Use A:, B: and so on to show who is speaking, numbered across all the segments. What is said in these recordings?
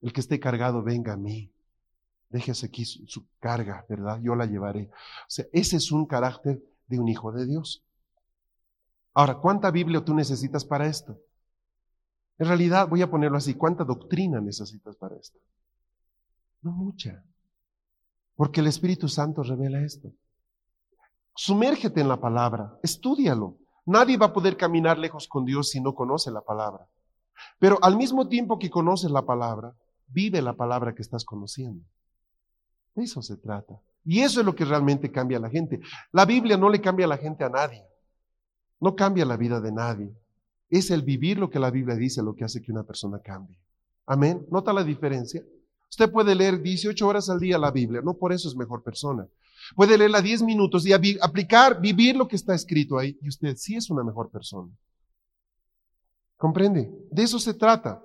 A: El que esté cargado, venga a mí. Déjese aquí su, su, carga, ¿verdad? Yo la llevaré. O sea, ese es un carácter de un hijo de Dios. Ahora, ¿cuánta Biblia tú necesitas para esto? En realidad, voy a ponerlo así, ¿cuánta doctrina necesitas para esto? No mucha. Porque el Espíritu Santo revela esto. Sumérgete en la palabra, estudialo. Nadie va a poder caminar lejos con Dios si no conoce la palabra. Pero al mismo tiempo que conoces la palabra, vive la palabra que estás conociendo. De eso se trata. Y eso es lo que realmente cambia a la gente. La Biblia no le cambia a la gente a nadie. No cambia la vida de nadie. Es el vivir lo que la Biblia dice lo que hace que una persona cambie. Amén. ¿Nota la diferencia? Usted puede leer 18 horas al día la Biblia, no por eso es mejor persona. Puede leerla 10 minutos y aplicar, vivir lo que está escrito ahí, y usted sí es una mejor persona. ¿Comprende? De eso se trata.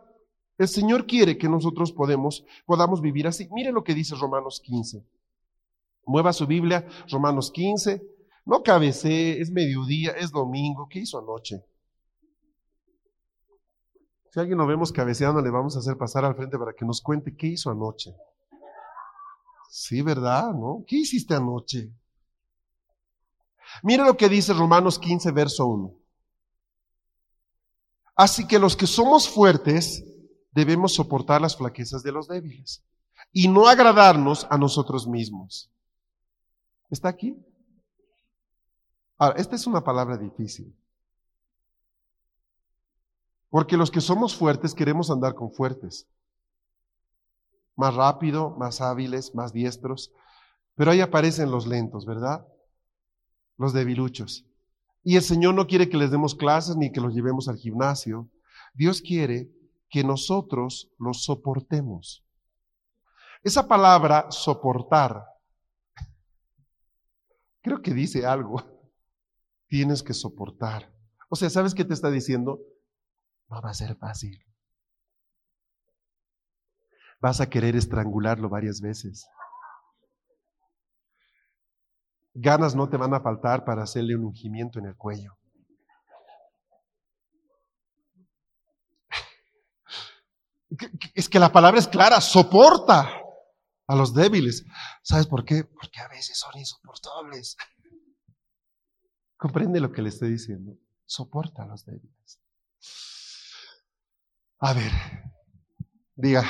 A: El Señor quiere que nosotros podemos, podamos vivir así. Mire lo que dice Romanos 15. Mueva su Biblia, Romanos 15. No cabecee, es mediodía, es domingo. ¿Qué hizo anoche? Si alguien lo vemos cabeceando, le vamos a hacer pasar al frente para que nos cuente qué hizo anoche. Sí, ¿verdad? ¿No? ¿Qué hiciste anoche? Mire lo que dice Romanos 15, verso 1. Así que los que somos fuertes debemos soportar las flaquezas de los débiles y no agradarnos a nosotros mismos. ¿Está aquí? Ahora, esta es una palabra difícil. Porque los que somos fuertes queremos andar con fuertes. Más rápido, más hábiles, más diestros. Pero ahí aparecen los lentos, ¿verdad? Los debiluchos. Y el Señor no quiere que les demos clases ni que los llevemos al gimnasio. Dios quiere que nosotros los soportemos. Esa palabra soportar, creo que dice algo. Tienes que soportar. O sea, ¿sabes qué te está diciendo? No va a ser fácil. Vas a querer estrangularlo varias veces. Ganas no te van a faltar para hacerle un ungimiento en el cuello. Es que la palabra es clara, soporta a los débiles. ¿Sabes por qué? Porque a veces son insoportables. ¿Comprende lo que le estoy diciendo? Soporta a los débiles. A ver, diga,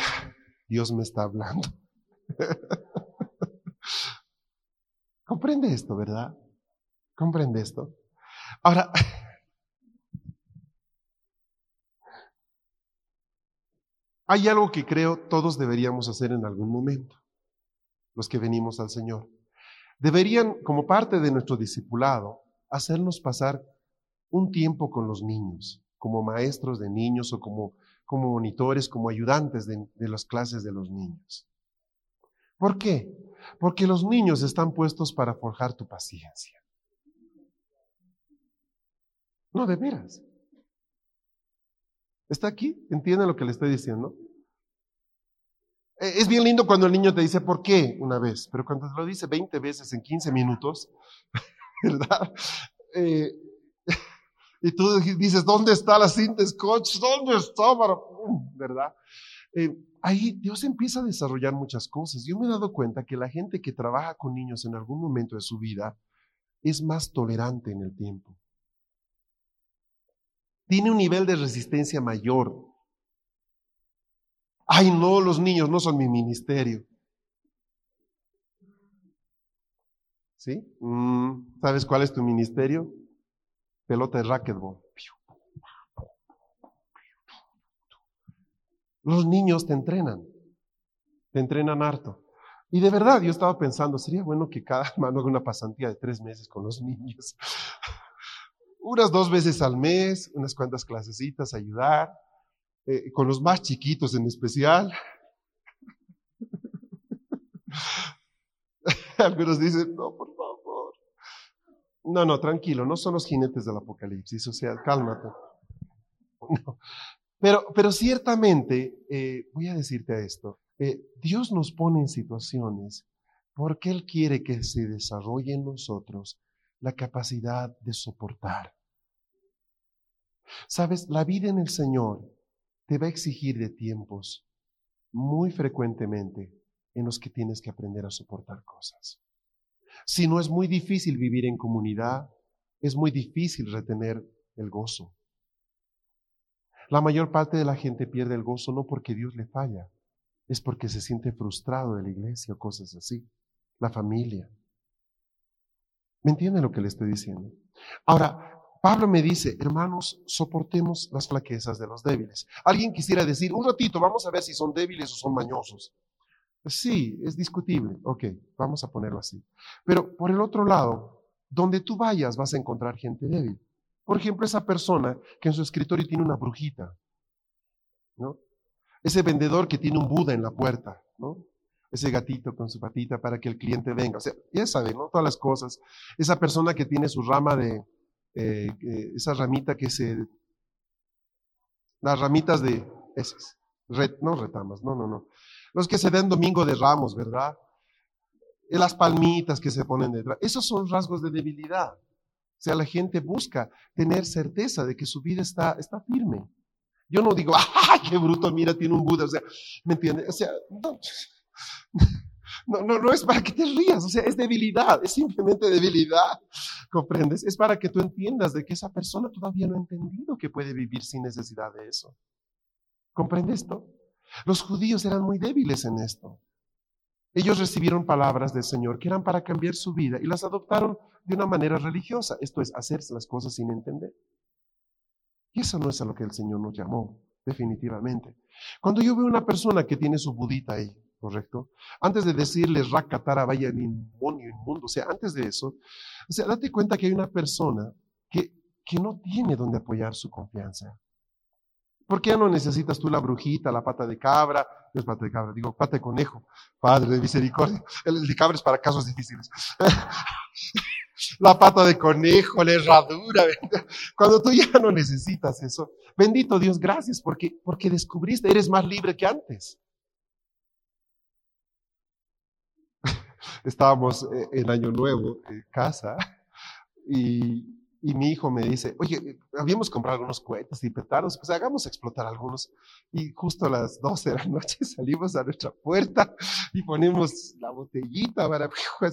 A: Dios me está hablando. Comprende esto, ¿verdad? Comprende esto. Ahora, hay algo que creo todos deberíamos hacer en algún momento, los que venimos al Señor. Deberían, como parte de nuestro discipulado, hacernos pasar un tiempo con los niños, como maestros de niños o como, como monitores, como ayudantes de, de las clases de los niños. ¿Por qué? Porque los niños están puestos para forjar tu paciencia. No, de veras. ¿Está aquí? ¿Entiende lo que le estoy diciendo? E, es bien lindo cuando el niño te dice por qué una vez, pero cuando te lo dice 20 veces en 15 minutos, ¿verdad? Eh, y tú dices, ¿dónde está la cinta scotch? ¿Dónde está? ¿Verdad? Eh, ahí Dios empieza a desarrollar muchas cosas. Yo me he dado cuenta que la gente que trabaja con niños en algún momento de su vida es más tolerante en el tiempo. Tiene un nivel de resistencia mayor. Ay, no, los niños no son mi ministerio. ¿Sí? Mm, ¿Sabes cuál es tu ministerio? Pelota de racquetball. Los niños te entrenan, te entrenan harto. Y de verdad, yo estaba pensando, sería bueno que cada hermano haga una pasantía de tres meses con los niños. Unas dos veces al mes, unas cuantas clasecitas, ayudar, eh, con los más chiquitos en especial. Algunos dicen, no, por favor. No, no, tranquilo, no son los jinetes del apocalipsis, o sea, cálmate. Pero, pero ciertamente, eh, voy a decirte esto, eh, Dios nos pone en situaciones porque Él quiere que se desarrolle en nosotros la capacidad de soportar. Sabes, la vida en el Señor te va a exigir de tiempos muy frecuentemente en los que tienes que aprender a soportar cosas. Si no es muy difícil vivir en comunidad, es muy difícil retener el gozo. La mayor parte de la gente pierde el gozo no porque Dios le falla, es porque se siente frustrado de la iglesia o cosas así. La familia. ¿Me entienden lo que le estoy diciendo? Ahora, Pablo me dice, hermanos, soportemos las flaquezas de los débiles. Alguien quisiera decir, un ratito, vamos a ver si son débiles o son mañosos. Sí, es discutible. Ok, vamos a ponerlo así. Pero por el otro lado, donde tú vayas vas a encontrar gente débil. Por ejemplo, esa persona que en su escritorio tiene una brujita, ¿no? Ese vendedor que tiene un Buda en la puerta, ¿no? Ese gatito con su patita para que el cliente venga. O sea, ya saben, ¿no? Todas las cosas. Esa persona que tiene su rama de, eh, esa ramita que se, las ramitas de, esas, no retamas, no, no, no. Los que se den domingo de ramos, ¿verdad? Las palmitas que se ponen detrás. Esos son rasgos de debilidad. O sea, la gente busca tener certeza de que su vida está, está firme. Yo no digo, ¡ay, qué bruto! Mira, tiene un Buda. O sea, ¿me entiendes? O sea, no, no, no, es para que te rías. O sea, es debilidad, es simplemente debilidad. ¿Comprendes? Es para que tú entiendas de que esa persona todavía no ha entendido que puede vivir sin necesidad de eso. ¿Comprendes esto? Los judíos eran muy débiles en esto. Ellos recibieron palabras del Señor que eran para cambiar su vida y las adoptaron de una manera religiosa, esto es, hacerse las cosas sin entender. Y eso no es a lo que el Señor nos llamó, definitivamente. Cuando yo veo una persona que tiene su budita ahí, ¿correcto? Antes de decirle rakatara vaya inmundo, inmundo, o sea, antes de eso, o sea, date cuenta que hay una persona que, que no tiene donde apoyar su confianza. ¿Por qué no necesitas tú la brujita, la pata de cabra? No es pata de cabra, digo pata de conejo. Padre de misericordia. El de cabra es para casos difíciles. la pata de conejo, la herradura. Cuando tú ya no necesitas eso. Bendito Dios, gracias porque, porque descubriste, eres más libre que antes. Estábamos eh, en Año Nuevo en casa y y mi hijo me dice, oye, habíamos comprado algunos cohetes y petardos, pues hagamos explotar algunos. Y justo a las 12 de la noche salimos a nuestra puerta y ponemos la botellita para...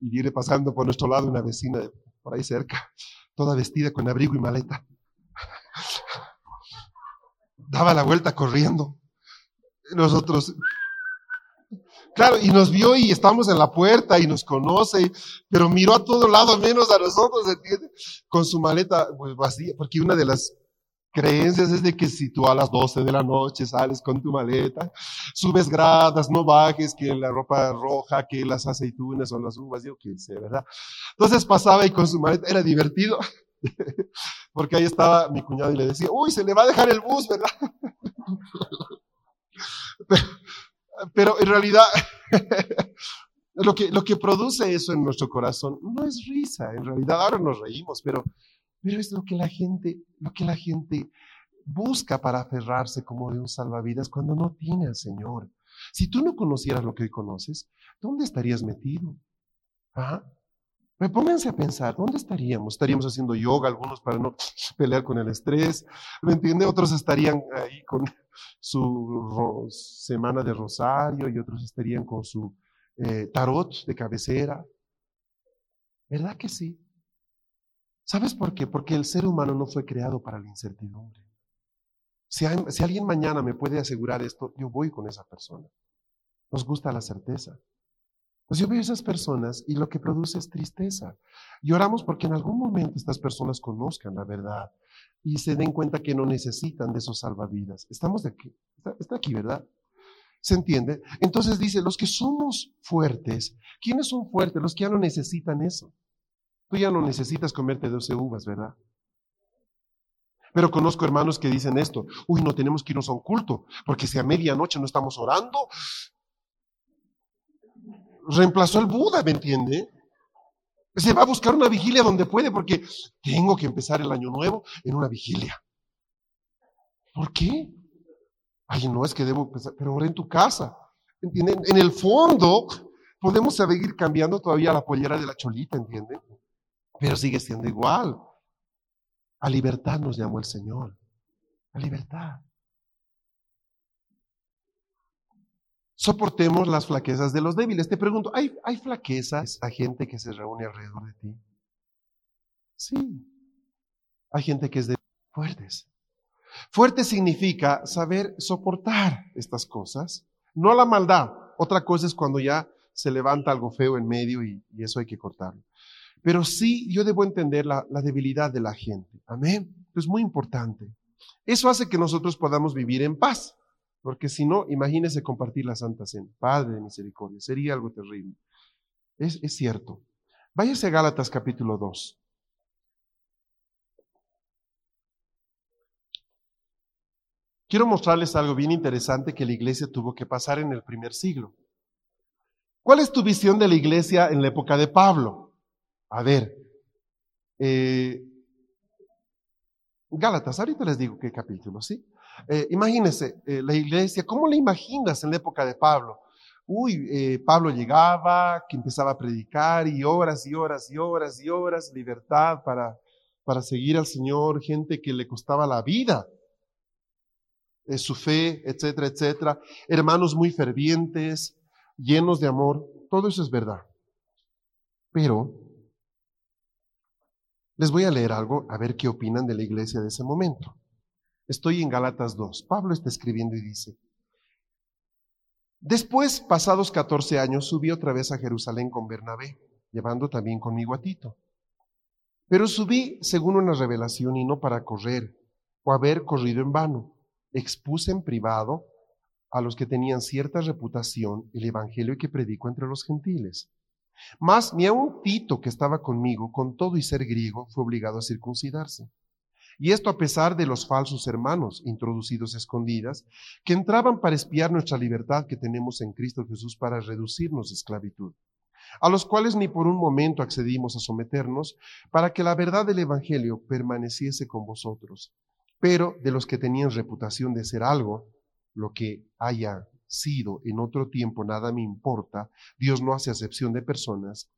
A: Y viene pasando por nuestro lado una vecina de por ahí cerca, toda vestida con abrigo y maleta. Daba la vuelta corriendo. Nosotros, Claro, y nos vio y estamos en la puerta y nos conoce, pero miró a todo lado menos a nosotros, ¿entiendes? Con su maleta pues, vacía, porque una de las creencias es de que si tú a las 12 de la noche sales con tu maleta, subes gradas, no bajes, que la ropa roja, que las aceitunas o las uvas, yo qué sé, ¿verdad? Entonces pasaba y con su maleta era divertido, porque ahí estaba mi cuñado y le decía, uy, se le va a dejar el bus, ¿verdad? en realidad, lo que, lo que produce eso en nuestro corazón no es risa, en realidad ahora nos reímos, pero, pero es lo que la gente, lo que la gente busca para aferrarse como de un salvavidas cuando no tiene al Señor. Si tú no conocieras lo que hoy conoces, ¿dónde estarías metido? ¿Ah? Me pónganse a pensar, ¿dónde estaríamos? Estaríamos haciendo yoga, algunos para no pelear con el estrés, ¿me entiende? Otros estarían ahí con su semana de rosario y otros estarían con su eh, tarot de cabecera. ¿Verdad que sí? ¿Sabes por qué? Porque el ser humano no fue creado para la incertidumbre. Si alguien mañana me puede asegurar esto, yo voy con esa persona. Nos gusta la certeza. Pues yo veo esas personas y lo que produce es tristeza. Lloramos porque en algún momento estas personas conozcan la verdad y se den cuenta que no necesitan de esos salvavidas. Estamos de aquí, está, aquí, ¿verdad? ¿Se entiende? Entonces dice, los que somos fuertes, ¿quiénes son fuertes? Los que ya no necesitan eso. Tú ya no necesitas comerte 12 uvas, ¿verdad? Pero conozco hermanos que dicen esto, uy, no tenemos que irnos a un culto, porque si a medianoche no estamos orando, reemplazó al Buda, ¿me entiende? Se va a buscar una vigilia donde puede, porque tengo que empezar el año nuevo en una vigilia. ¿Por qué? Ay, no es que debo empezar, pero ahora en tu casa. ¿Entienden? En el fondo, podemos seguir cambiando todavía la pollera de la cholita, ¿entienden? Pero sigue siendo igual. A libertad nos llamó el Señor. A libertad. Soportemos las flaquezas de los débiles. Te pregunto, ¿hay, ¿hay flaquezas a gente que se reúne alrededor de ti? Sí. Hay gente que es de fuertes. Fuerte significa saber soportar estas cosas, no la maldad. Otra cosa es cuando ya se levanta algo feo en medio y, eso hay que cortarlo. Pero sí, yo debo entender la, la debilidad de la gente. Amén. Es muy importante. Eso hace que nosotros podamos vivir en paz. Porque si no, imagínese compartir la Santa Cena. Padre de misericordia, sería algo terrible. Es, cierto. Váyase a Gálatas capítulo 2. Quiero mostrarles algo bien interesante que la iglesia tuvo que pasar en el primer siglo. ¿Cuál es tu visión de la iglesia en la época de Pablo? A ver, eh, Gálatas, ahorita les digo qué capítulo, ¿sí? Eh, imagínense, eh, la iglesia, ¿cómo la imaginas en la época de Pablo? Uy, Pablo llegaba, que empezaba a predicar y horas y horas y horas y horas, libertad para, para seguir al Señor, gente que le costaba la vida su fe, etcétera, etcétera. Hermanos muy fervientes, llenos de amor, todo eso es verdad. Pero les voy a leer algo, a ver qué opinan de la iglesia de ese momento. Estoy en Galatas 2. Pablo está escribiendo y dice, Después, pasados 14 años, subí otra vez a Jerusalén con Bernabé, llevando también conmigo a Tito. Pero subí según una revelación y no para correr o haber corrido en vano expuse en privado a los que tenían cierta reputación el evangelio que predico entre los gentiles. Mas ni aun Tito, que estaba conmigo, con todo y ser griego, fue obligado a circuncidarse. Y esto a pesar de los falsos hermanos introducidos escondidas, que entraban para espiar nuestra libertad que tenemos en Cristo Jesús para reducirnos a esclavitud, a los cuales ni por un momento accedimos a someternos, para que la verdad del Evangelio permaneciese con vosotros pero de los que tenían reputación de ser algo, lo que haya sido en otro tiempo, nada me importa, Dios no hace acepción de personas.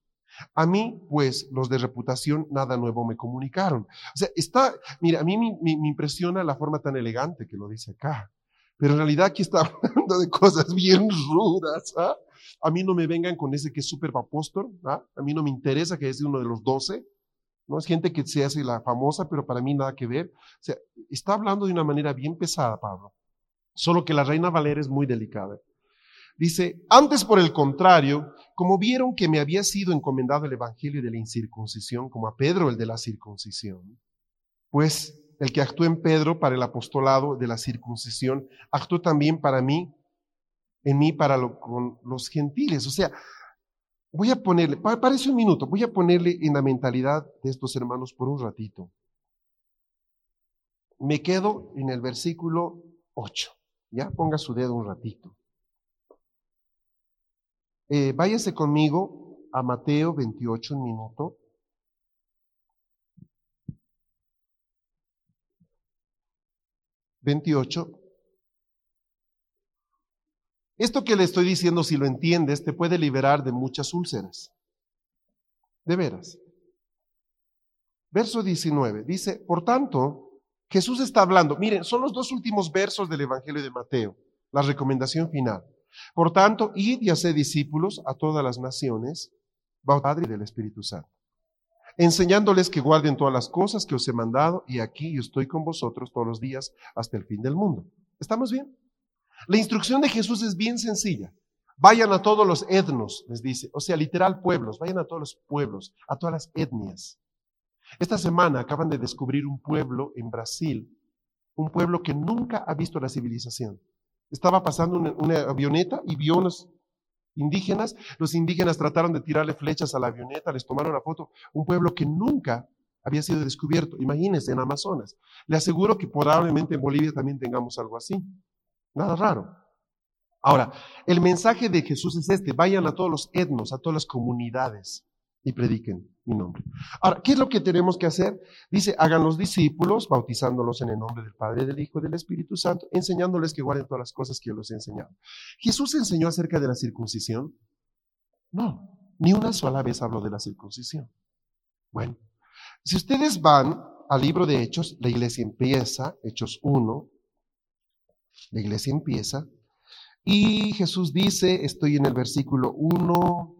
A: A mí, pues, los de reputación, nada nuevo me comunicaron. O sea, está, mira, a mí me, impresiona la forma tan elegante que lo dice acá, pero en realidad aquí está hablando de cosas bien rudas. ¿ah? A mí no me vengan con ese que es súper apóstol, ¿ah? a mí no me interesa que es uno de los doce, ¿no? Es gente que se hace la famosa, pero para mí nada que ver. O sea, está hablando de una manera bien pesada, Pablo. Solo que la reina Valera es muy delicada. Dice, antes por el contrario, como vieron que me había sido encomendado el evangelio de la incircuncisión, como a Pedro el de la circuncisión, pues el que actuó en Pedro para el apostolado de la circuncisión, actuó también para mí, en mí para con los gentiles. O sea, Voy a ponerle, parece un minuto, voy a ponerle en la mentalidad de estos hermanos por un ratito. Me quedo en el versículo 8. Ya ponga su dedo un ratito. Eh, váyase conmigo a Mateo 28, un minuto. Veintiocho. Esto que le estoy diciendo, si lo entiendes, te puede liberar de muchas úlceras. De veras. Verso 19 dice, por tanto, Jesús está hablando. Miren, son los dos últimos versos del Evangelio de Mateo, la recomendación final. Por tanto, id y haced discípulos a todas las naciones, Padre del Espíritu Santo, enseñándoles que guarden todas las cosas que os he mandado, y aquí yo estoy con vosotros todos los días hasta el fin del mundo. ¿Estamos bien? La instrucción de Jesús es bien sencilla. Vayan a todos los etnos, les dice, o sea, literal pueblos, vayan a todos los pueblos, a todas las etnias. Esta semana acaban de descubrir un pueblo en Brasil, un pueblo que nunca ha visto la civilización. Estaba pasando una, una avioneta y vio unos indígenas. Los indígenas trataron de tirarle flechas a la avioneta, les tomaron la foto. Un pueblo que nunca había sido descubierto. Imagínense, en Amazonas. Le aseguro que probablemente en Bolivia también tengamos algo así. Nada raro. Ahora, el mensaje de Jesús es este, vayan a todos los etnos, a todas las comunidades y prediquen mi nombre. Ahora, ¿qué es lo que tenemos que hacer? Dice, hagan los discípulos, bautizándolos en el nombre del Padre, del Hijo y del Espíritu Santo, enseñándoles que guarden todas las cosas que yo les he enseñado. ¿Jesús enseñó acerca de la circuncisión? No, ni una sola vez habló de la circuncisión. Bueno, si ustedes van al libro de Hechos, la iglesia empieza, Hechos 1, la iglesia empieza, y Jesús dice, estoy en el versículo 1,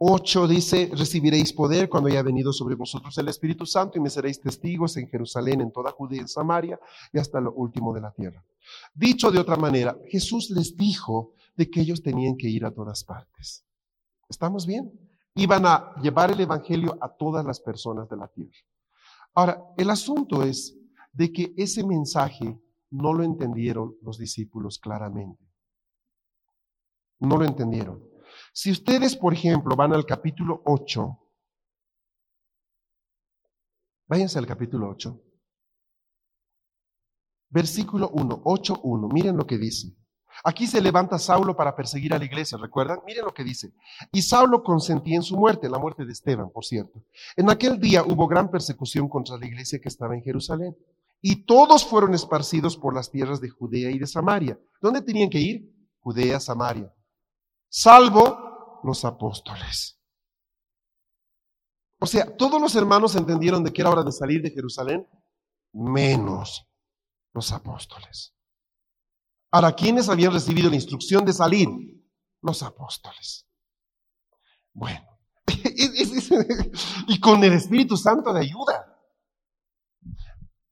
A: 8 dice, recibiréis poder cuando haya venido sobre vosotros el Espíritu Santo y me seréis testigos en Jerusalén, en toda Judea, en Samaria y hasta lo último de la tierra. Dicho de otra manera, Jesús les dijo de que ellos tenían que ir a todas partes. ¿Estamos bien? Iban a llevar el Evangelio a todas las personas de la tierra. Ahora, el asunto es de que ese mensaje no lo entendieron los discípulos claramente. No lo entendieron. Si ustedes, por ejemplo, van al capítulo 8, váyanse al capítulo 8, versículo 1, 8, 1, miren lo que dice. Aquí se levanta Saulo para perseguir a la iglesia, ¿recuerdan? Miren lo que dice. Y Saulo consentía en su muerte, la muerte de Esteban, por cierto. En aquel día hubo gran persecución contra la iglesia que estaba en Jerusalén. Y todos fueron esparcidos por las tierras de Judea y de Samaria. ¿Dónde tenían que ir? Judea, Samaria salvo los apóstoles. O sea, todos los hermanos entendieron de que era hora de salir de Jerusalén, menos los apóstoles. Ahora, ¿quiénes habían recibido la instrucción de salir? Los apóstoles. Bueno, y con el Espíritu Santo de ayuda.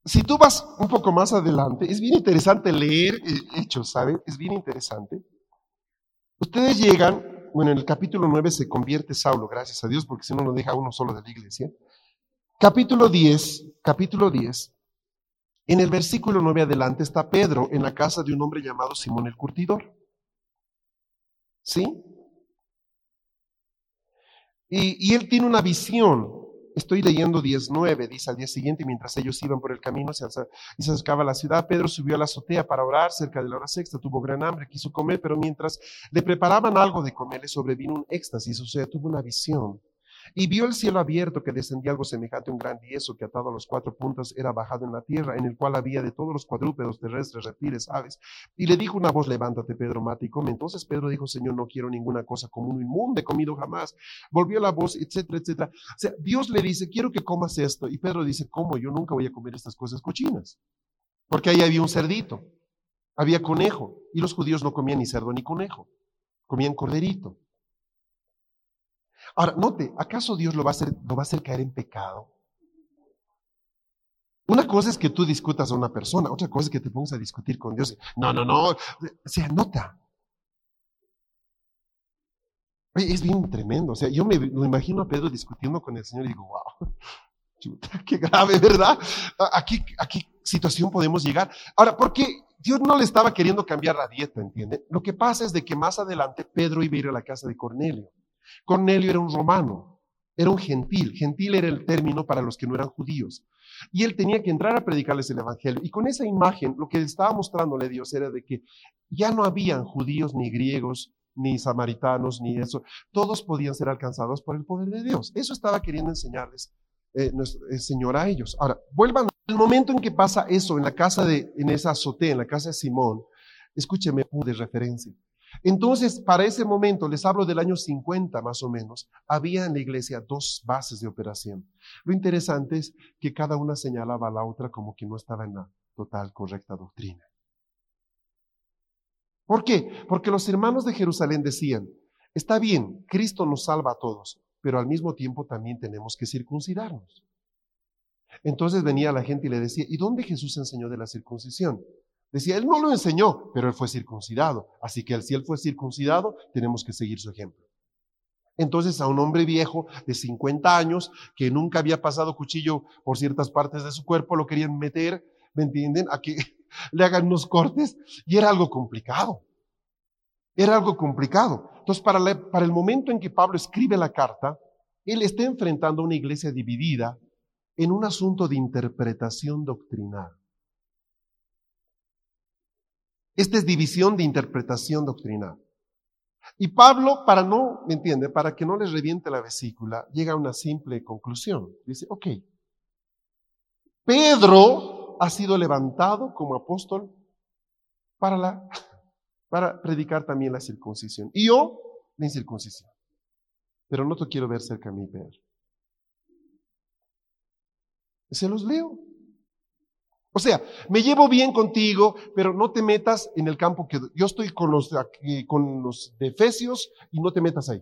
A: Si tú vas un poco más adelante, es bien interesante leer Hechos, ¿saben? Es bien interesante. Ustedes llegan, bueno, en el capítulo 9 se convierte Saulo, gracias a Dios, porque si no lo deja uno solo de la iglesia. Capítulo 10, capítulo 10. En el versículo 9 adelante está Pedro en la casa de un hombre llamado Simón el Curtidor. ¿Sí? Y, y él tiene una visión Estoy leyendo 19, dice al día siguiente, mientras ellos iban por el camino y se acercaba a la ciudad, Pedro subió a la azotea para orar cerca de la hora sexta, tuvo gran hambre, quiso comer, pero mientras le preparaban algo de comer, le sobrevino un éxtasis, o sea, tuvo una visión. Y vio el cielo abierto que descendía algo semejante a un gran yeso que atado a los cuatro puntas era bajado en la tierra, en el cual había de todos los cuadrúpedos terrestres, reptiles, aves. Y le dijo una voz, levántate, Pedro, mate y come. Entonces Pedro dijo, Señor, no quiero ninguna cosa como un inmundo, he comido jamás. Volvió la voz, etcétera, etcétera. O sea, Dios le dice, quiero que comas esto. Y Pedro dice, ¿cómo? Yo nunca voy a comer estas cosas cochinas. Porque ahí había un cerdito, había conejo. Y los judíos no comían ni cerdo ni conejo, comían corderito. Ahora, note, ¿acaso Dios lo va a hacer, lo va a hacer caer en pecado? Una cosa es que tú discutas a una persona, otra cosa es que te pongas a discutir con Dios. No, no, no, se anota. Es bien tremendo. O sea, yo me lo imagino a Pedro discutiendo con el Señor y digo, wow, qué grave, ¿verdad? ¿A qué, ¿A qué situación podemos llegar? Ahora, porque Dios no le estaba queriendo cambiar la dieta, ¿entiende? Lo que pasa es de que más adelante Pedro iba a ir a la casa de Cornelio. Cornelio era un romano, era un gentil. Gentil era el término para los que no eran judíos. Y él tenía que entrar a predicarles el Evangelio. Y con esa imagen, lo que estaba mostrándole Dios era de que ya no habían judíos ni griegos, ni samaritanos, ni eso. Todos podían ser alcanzados por el poder de Dios. Eso estaba queriendo enseñarles eh, el Señor a ellos. Ahora, vuelvan al momento en que pasa eso en la casa de, en esa azotea, en la casa de Simón. Escúcheme, de referencia. Entonces, para ese momento, les hablo del año 50 más o menos, había en la iglesia dos bases de operación. Lo interesante es que cada una señalaba a la otra como que no estaba en la total correcta doctrina. ¿Por qué? Porque los hermanos de Jerusalén decían, está bien, Cristo nos salva a todos, pero al mismo tiempo también tenemos que circuncidarnos. Entonces venía la gente y le decía, ¿y dónde Jesús enseñó de la circuncisión? Decía, él no lo enseñó, pero él fue circuncidado. Así que si él fue circuncidado, tenemos que seguir su ejemplo. Entonces a un hombre viejo de 50 años que nunca había pasado cuchillo por ciertas partes de su cuerpo, lo querían meter, ¿me entienden? A que le hagan unos cortes y era algo complicado. Era algo complicado. Entonces, para, para el momento en que Pablo escribe la carta, él está enfrentando a una iglesia dividida en un asunto de interpretación doctrinal. Esta es división de interpretación doctrinal. Y Pablo, para no, ¿me entiende? Para que no les reviente la vesícula, llega a una simple conclusión. Dice, ok, Pedro ha sido levantado como apóstol para, la, para predicar también la circuncisión. Y yo, la incircuncisión. Pero no te quiero ver cerca a mí, Pedro. Se los leo. O sea, me llevo bien contigo, pero no te metas en el campo que yo estoy con los, con los de Efesios y no te metas ahí.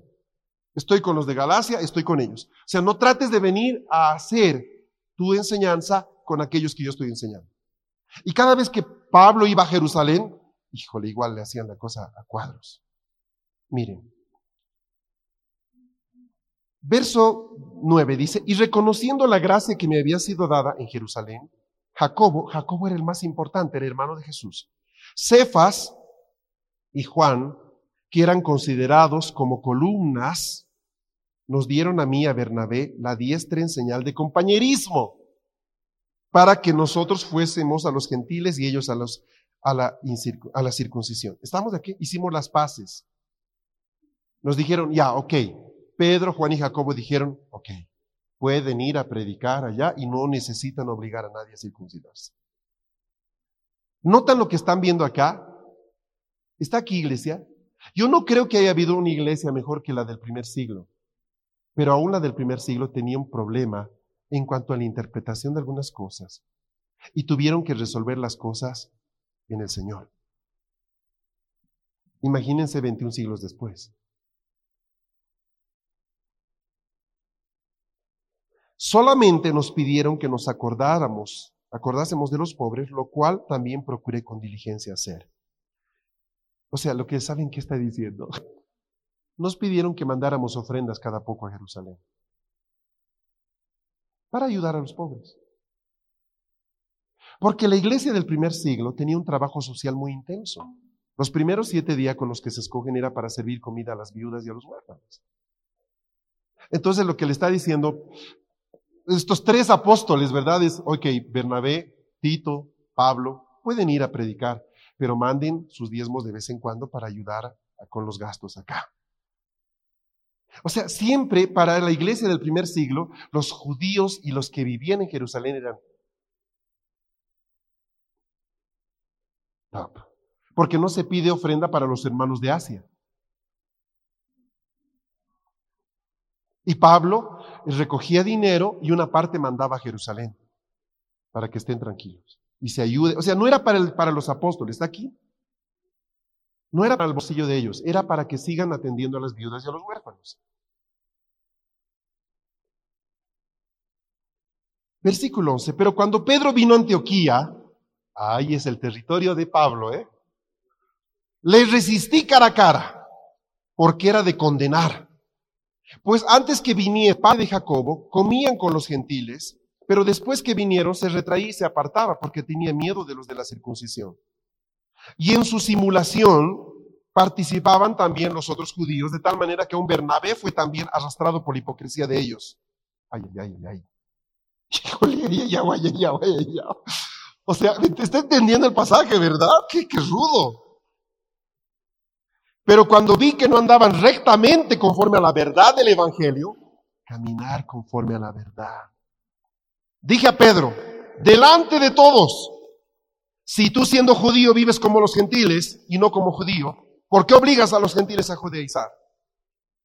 A: Estoy con los de Galacia, estoy con ellos. O sea, no trates de venir a hacer tu enseñanza con aquellos que yo estoy enseñando. Y cada vez que Pablo iba a Jerusalén, híjole, igual le hacían la cosa a cuadros. Miren. Verso 9 dice, y reconociendo la gracia que me había sido dada en Jerusalén, Jacobo, Jacobo era el más importante, era hermano de Jesús. Cefas y Juan, que eran considerados como columnas, nos dieron a mí, a Bernabé, la diestra en señal de compañerismo, para que nosotros fuésemos a los gentiles y ellos a, los, a, la, a la circuncisión. Estamos aquí, hicimos las paces. Nos dijeron, ya, ok. Pedro, Juan y Jacobo dijeron, ok, pueden ir a predicar allá y no necesitan obligar a nadie a circuncidarse. ¿Notan lo que están viendo acá? Está aquí iglesia. Yo no creo que haya habido una iglesia mejor que la del primer siglo, pero aún la del primer siglo tenía un problema en cuanto a la interpretación de algunas cosas y tuvieron que resolver las cosas en el Señor. Imagínense 21 siglos después. Solamente nos pidieron que nos acordáramos, acordásemos de los pobres, lo cual también procuré con diligencia hacer. O sea, lo que saben que está diciendo. Nos pidieron que mandáramos ofrendas cada poco a Jerusalén para ayudar a los pobres. Porque la iglesia del primer siglo tenía un trabajo social muy intenso. Los primeros siete diáconos que se escogen era para servir comida a las viudas y a los huérfanos. Entonces lo que le está diciendo, estos tres apóstoles, ¿verdad? Es, ok, Bernabé, Tito, Pablo, pueden ir a predicar, pero manden sus diezmos de vez en cuando para ayudar con los gastos acá. O sea, siempre para la iglesia del primer siglo, los judíos y los que vivían en Jerusalén eran. Porque no se pide ofrenda para los hermanos de Asia. Y Pablo recogía dinero y una parte mandaba a Jerusalén para que estén tranquilos y se ayude. O sea, no era para, para los apóstoles, está aquí. No era para el bolsillo de ellos, era para que sigan atendiendo a las viudas y a los huérfanos. Versículo 11, pero cuando Pedro vino a Antioquía, ahí es el territorio de Pablo, ¿eh? Le resistí cara a cara, porque era de condenar. Pues antes que viniera padre de Jacobo, comían con los gentiles, pero después que vinieron se retraía y se apartaba porque tenía miedo de los de la circuncisión. Y en su simulación participaban también los otros judíos, de tal manera que un Bernabé fue también arrastrado por la hipocresía de ellos. Ay, ay, ay, ay. O sea, te está entendiendo el pasaje, ¿verdad? Qué, qué rudo. Pero cuando vi que no andaban rectamente conforme a la verdad del Evangelio, caminar conforme a la verdad. Dije a Pedro, delante de todos, si tú siendo judío vives como los gentiles y no como judío, ¿por qué obligas a los gentiles a judaizar?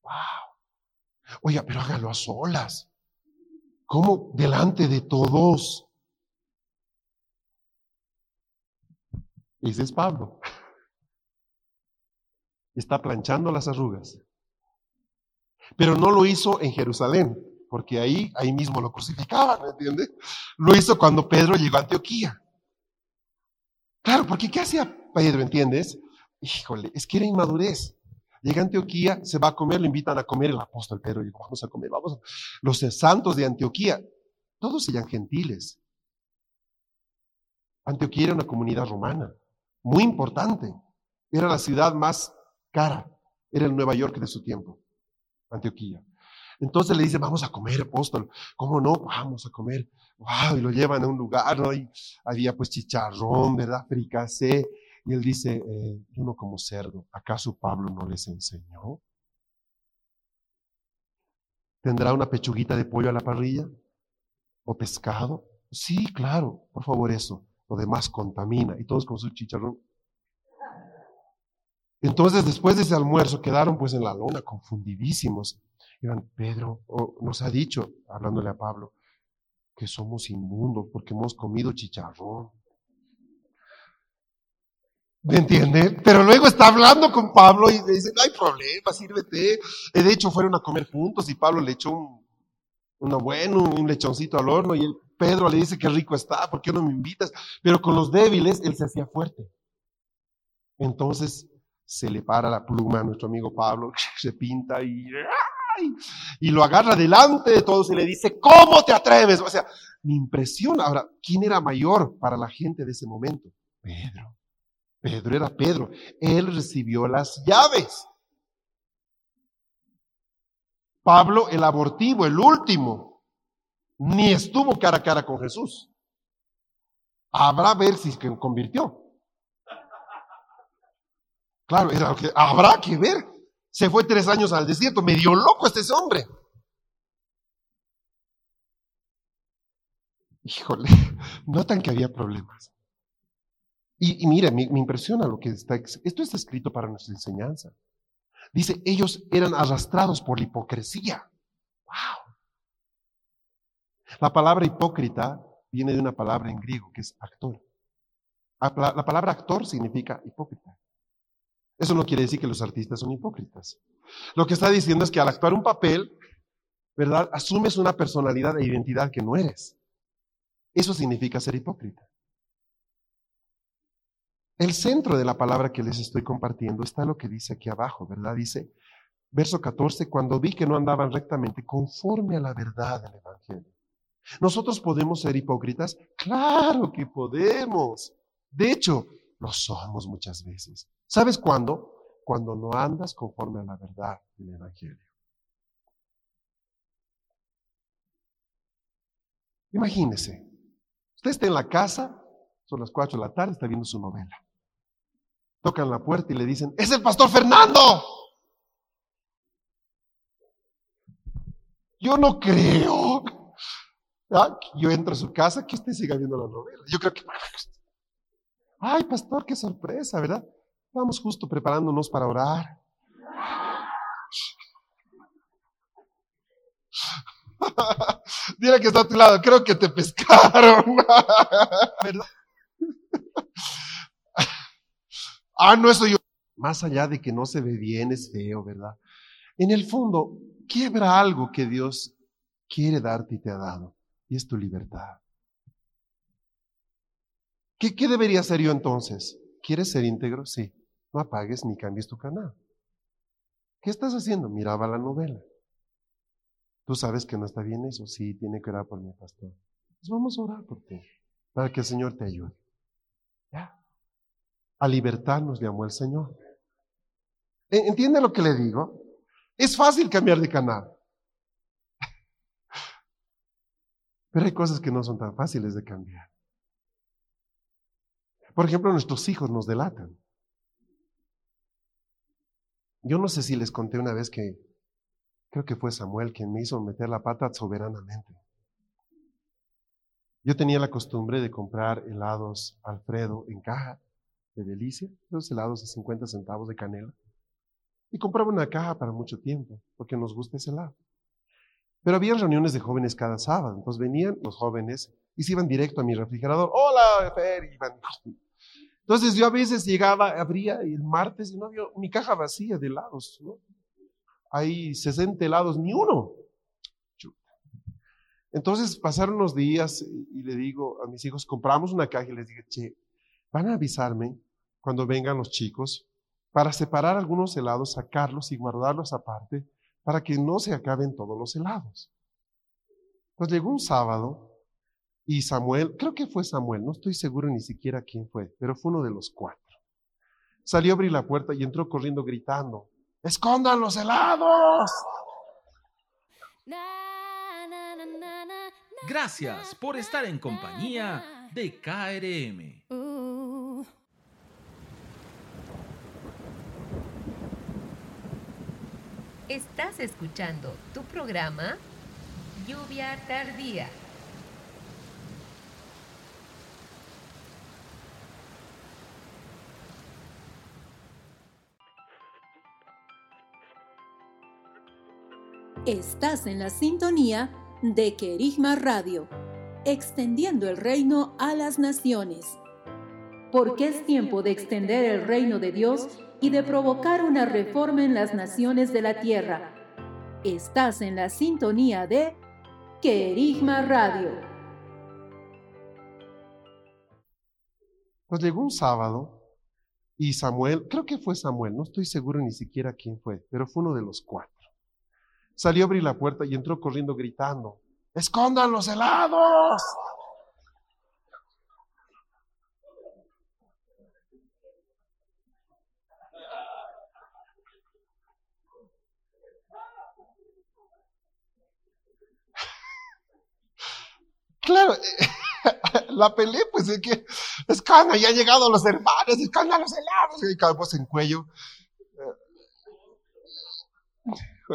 A: Wow. Oiga, pero hágalo a solas. ¿Cómo? Delante de todos. Ese es Pablo está planchando las arrugas. Pero no lo hizo en Jerusalén, porque ahí, ahí mismo lo crucificaban, ¿me entiendes? Lo hizo cuando Pedro llegó a Antioquía. Claro, porque ¿qué hacía Pedro, entiendes? Híjole, es que era inmadurez. Llega a Antioquía, se va a comer, le invitan a comer el apóstol Pedro, y vamos a comer, vamos. Los santos de Antioquía, todos eran gentiles. Antioquía era una comunidad romana, muy importante. Era la ciudad más cara. Era el Nueva York de su tiempo, Antioquía. Entonces le dice, vamos a comer, apóstol. ¿Cómo no? Vamos a comer. Wow, y lo llevan a un lugar, ¿no? Y había pues chicharrón, ¿verdad? Fricasé. Y él dice, eh, yo no como cerdo. ¿Acaso Pablo no les enseñó? ¿Tendrá una pechuguita de pollo a la parrilla? ¿O pescado? Sí, claro, por favor eso. Lo demás contamina. Y todos con su chicharrón. Entonces, después de ese almuerzo, quedaron pues en la lona, confundidísimos. Iban, Pedro nos ha dicho, hablándole a Pablo, que somos inmundos porque hemos comido chicharrón. ¿Me entiende? Pero luego está hablando con Pablo y le dice, no hay problema, sírvete. Eh, de hecho, fueron a comer juntos y Pablo le echó un, una bueno, un lechoncito al horno y Pedro le dice que rico está, ¿por qué no me invitas? Pero con los débiles él se hacía fuerte. Entonces se le para la pluma a nuestro amigo Pablo, se pinta y y lo agarra delante de todos y le dice, ¿cómo te atreves? O sea, me impresiona. Ahora, ¿quién era mayor para la gente de ese momento? Pedro. Pedro era Pedro. Él recibió las llaves. Pablo, el abortivo, el último, ni estuvo cara a cara con Jesús. Habrá ver si se convirtió. Claro, era lo que habrá que ver. Se fue tres años al desierto. Me dio loco este hombre. Híjole, notan que había problemas. Y, mire, me, me, impresiona lo que está. Esto está escrito para nuestra enseñanza. Dice, ellos eran arrastrados por la hipocresía. ¡Wow! La palabra hipócrita viene de una palabra en griego que es actor. La palabra actor significa hipócrita. Eso no quiere decir que los artistas son hipócritas. Lo que está diciendo es que al actuar un papel, ¿verdad? Asumes una personalidad e identidad que no eres. Eso significa ser hipócrita. El centro de la palabra que les estoy compartiendo está lo que dice aquí abajo, ¿verdad? Dice, verso 14, cuando vi que no andaban rectamente conforme a la verdad del Evangelio. ¿Nosotros podemos ser hipócritas? Claro que podemos. De hecho, lo somos muchas veces. ¿Sabes cuándo? Cuando no andas conforme a la verdad del Evangelio. Imagínese, usted está en la casa, son las 4 de la tarde, está viendo su novela. Tocan la puerta y le dicen, es el pastor Fernando. Yo no creo. Ah, yo entro a su casa que usted siga viendo la novela. Yo creo que Ay, pastor, qué sorpresa, ¿verdad? Vamos justo preparándonos para orar. Dile que está a tu lado, creo que te pescaron. ¿Verdad? ah, no, eso yo. Más allá de que no se ve bien, es feo, ¿verdad? En el fondo, quiebra algo que Dios quiere darte y te ha dado, y es tu libertad. ¿Qué, debería hacer yo entonces? ¿Quieres ser íntegro? Sí. No apagues ni cambies tu canal. ¿Qué estás haciendo? Miraba la novela. Tú sabes que no está bien eso. Sí, tiene que orar por mi pastor. Pues vamos a orar por ti, para que el Señor te ayude. ¿Ya? A libertad nos llamó el Señor. ¿Entiende lo que le digo? Es fácil cambiar de canal. Pero hay cosas que no son tan fáciles de cambiar. Por ejemplo, nuestros hijos nos delatan. Yo no sé si les conté una vez que creo que fue Samuel quien me hizo meter la pata soberanamente. Yo tenía la costumbre de comprar helados Alfredo en caja de delicia, los helados de 50 centavos de canela. Y compraba una caja para mucho tiempo, porque nos gusta ese helado. Pero había reuniones de jóvenes cada sábado, entonces venían los jóvenes y se iban directo a mi refrigerador. Hola, Fer, Entonces yo a veces llegaba, abría el martes y no había mi caja vacía de helados, ¿no? Hay 60 helados, ni uno. Entonces pasaron unos días y le digo a mis hijos, compramos una caja y les dije, che, van a avisarme cuando vengan los chicos para separar algunos helados, sacarlos y guardarlos aparte para que no se acaben todos los helados. Pues llegó un sábado y Samuel, creo que fue Samuel, no estoy seguro ni siquiera quién fue, pero fue uno de los cuatro. Salió a abrir la puerta y entró corriendo gritando, ¡escondan los helados!
B: Gracias por estar en compañía de KRM.
C: Estás escuchando tu programa Lluvia Tardía.
D: Estás en la sintonía de Querigma Radio, extendiendo el reino a las naciones. Porque es tiempo de extender el reino de Dios y de provocar una reforma en las naciones de la tierra. Estás en la sintonía de Querigma Radio.
A: Pues llegó un sábado y Samuel, creo que fue Samuel, no estoy seguro ni siquiera quién fue, pero fue uno de los cuatro. Salió a abrir la puerta y entró corriendo gritando, ¡Escondan los helados! Claro, la pelea, pues es que, escanda, ya han llegado los hermanos, escanda los helados, y cada en cuello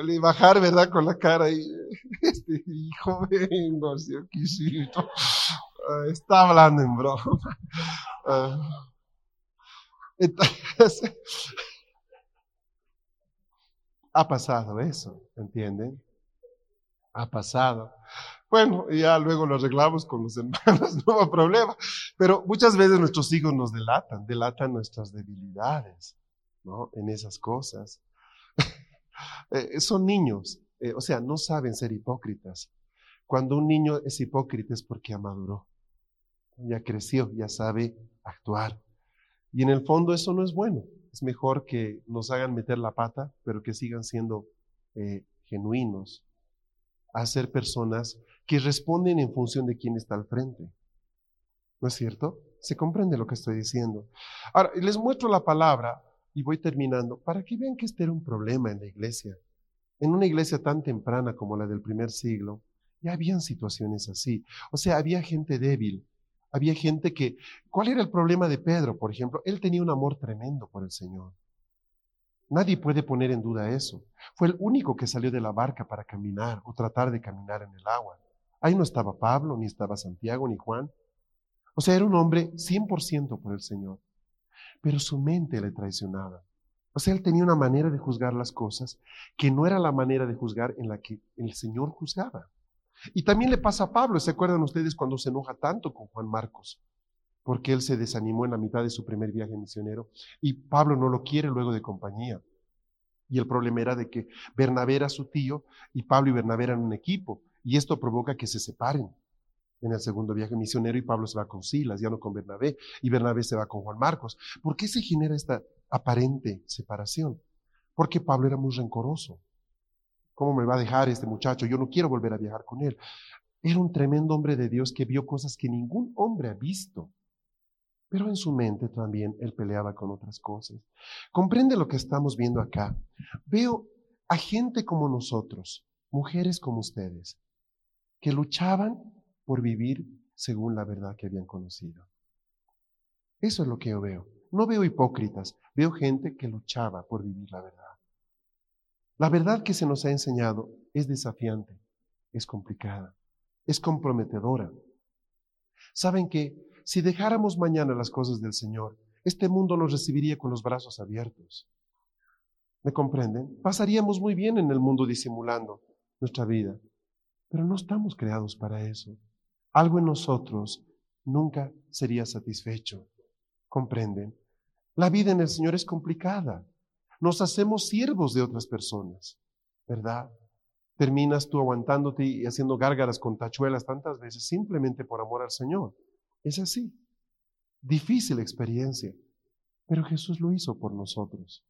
A: y bajar, ¿verdad? Con la cara y, este hijo, vengo, quisito. Ah, está hablando en broma. Ah, ha pasado eso, ¿entienden? Ha pasado. Bueno, ya luego lo arreglamos con los hermanos, no hay problema. Pero muchas veces nuestros hijos nos delatan, delatan nuestras debilidades, ¿no? En esas cosas. Eh, son niños, eh, o sea, no saben ser hipócritas. Cuando un niño es hipócrita es porque maduró, ya creció, ya sabe actuar. Y en el fondo eso no es bueno. Es mejor que nos hagan meter la pata, pero que sigan siendo eh, genuinos, a ser personas que responden en función de quién está al frente. ¿No es cierto? ¿Se comprende lo que estoy diciendo? Ahora, les muestro la palabra y voy terminando, para que vean que este era un problema en la iglesia. En una iglesia tan temprana como la del primer siglo, ya habían situaciones así. O sea, había gente débil, había gente que... ¿Cuál era el problema de Pedro, por ejemplo? Él tenía un amor tremendo por el Señor. Nadie puede poner en duda eso. Fue el único que salió de la barca para caminar o tratar de caminar en el agua. Ahí no estaba Pablo, ni estaba Santiago, ni Juan. O sea, era un hombre 100% por el Señor pero su mente le traicionaba. O sea, él tenía una manera de juzgar las cosas que no era la manera de juzgar en la que el Señor juzgaba. Y también le pasa a Pablo, ¿se acuerdan ustedes cuando se enoja tanto con Juan Marcos? Porque él se desanimó en la mitad de su primer viaje misionero y Pablo no lo quiere luego de compañía. Y el problema era de que Bernabé era su tío y Pablo y Bernabé eran un equipo y esto provoca que se separen en el segundo viaje misionero y Pablo se va con Silas, ya no con Bernabé, y Bernabé se va con Juan Marcos. ¿Por qué se genera esta aparente separación? Porque Pablo era muy rencoroso. ¿Cómo me va a dejar este muchacho? Yo no quiero volver a viajar con él. Era un tremendo hombre de Dios que vio cosas que ningún hombre ha visto. Pero en su mente también él peleaba con otras cosas. ¿Comprende lo que estamos viendo acá? Veo a gente como nosotros, mujeres como ustedes, que luchaban por vivir según la verdad que habían conocido. Eso es lo que yo veo. No veo hipócritas, veo gente que luchaba por vivir la verdad. La verdad que se nos ha enseñado es desafiante, es complicada, es comprometedora. Saben que si dejáramos mañana las cosas del Señor, este mundo nos recibiría con los brazos abiertos. ¿Me comprenden? Pasaríamos muy bien en el mundo disimulando nuestra vida, pero no estamos creados para eso algo en nosotros nunca sería satisfecho. ¿Comprenden? La vida en el Señor es complicada. Nos hacemos siervos de otras personas, ¿verdad? Terminas tú aguantándote y haciendo gárgaras con tachuelas tantas veces simplemente por amor al Señor. Es así. Difícil experiencia, pero Jesús lo hizo por nosotros.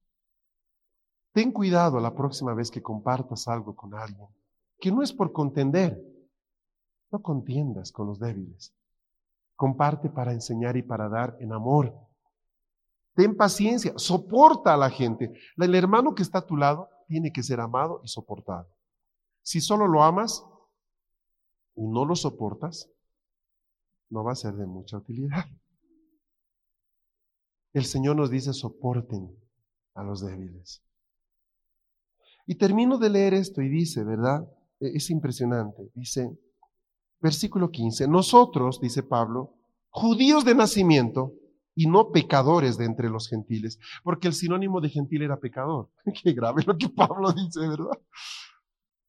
A: Ten cuidado la próxima vez que compartas algo con alguien, que no es por contender, No contiendas con los débiles. Comparte para enseñar y para dar en amor. Ten paciencia, soporta a la gente. El hermano que está a tu lado tiene que ser amado y soportado. Si solo lo amas y no lo soportas, no va a ser de mucha utilidad. El Señor nos dice, soporten a los débiles. Y termino de leer esto y dice, ¿verdad? E-, es impresionante. Dice, versículo 15, nosotros, dice Pablo, judíos de nacimiento y no pecadores de entre los gentiles, porque el sinónimo de gentil era pecador. Qué grave lo que Pablo dice, ¿verdad?